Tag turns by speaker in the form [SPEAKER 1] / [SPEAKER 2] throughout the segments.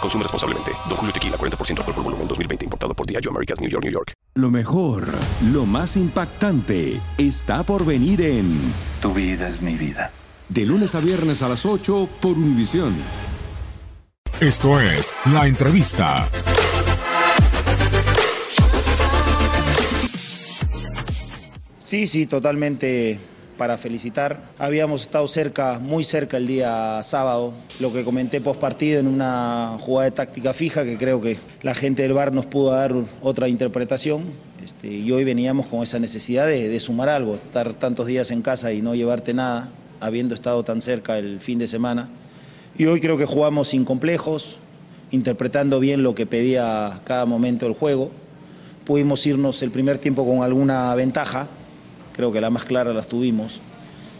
[SPEAKER 1] Consume responsablemente. Don Julio Tequila, 40% alcohol por volumen, 2020. Importado por Diageo Americas, New York, New York.
[SPEAKER 2] Lo mejor, lo más impactante, está por venir en
[SPEAKER 3] Tu vida es mi vida.
[SPEAKER 2] De lunes a viernes a las 8 por Univisión.
[SPEAKER 4] Esto es La Entrevista.
[SPEAKER 5] Sí, sí, totalmente para felicitar. Habíamos estado cerca, muy cerca el día sábado, lo que comenté post partido en una jugada de táctica fija que creo que la gente del bar nos pudo dar otra interpretación. Este, y hoy veníamos con esa necesidad de, sumar algo, estar tantos días en casa y no llevarte nada, habiendo estado tan cerca el fin de semana. Y hoy creo que jugamos sin complejos, interpretando bien lo que pedía cada momento el juego. Pudimos irnos el primer tiempo con alguna ventaja, creo que la más clara las tuvimos.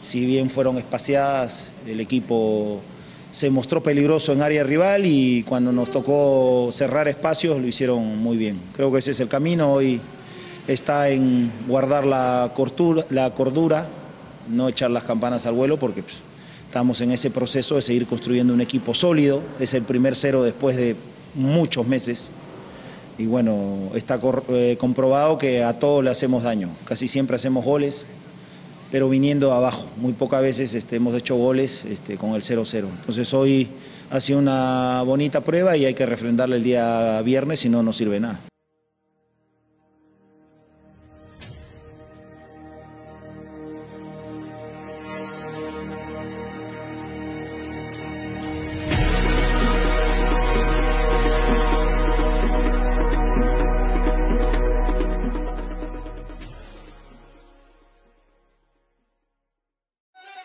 [SPEAKER 5] Si bien fueron espaciadas, el equipo se mostró peligroso en área rival y cuando nos tocó cerrar espacios lo hicieron muy bien. Creo que ese es el camino. Hoy está en guardar la cordura, no echar las campanas al vuelo porque pues, estamos en ese proceso de seguir construyendo un equipo sólido. Es el primer cero después de muchos meses. Y bueno, está eh, comprobado que a todos le hacemos daño. Casi siempre hacemos goles, pero viniendo abajo. Muy pocas veces este, hemos hecho goles este, con el 0-0. Entonces hoy ha sido una bonita prueba y hay que refrendarle el día viernes, si no, no sirve nada.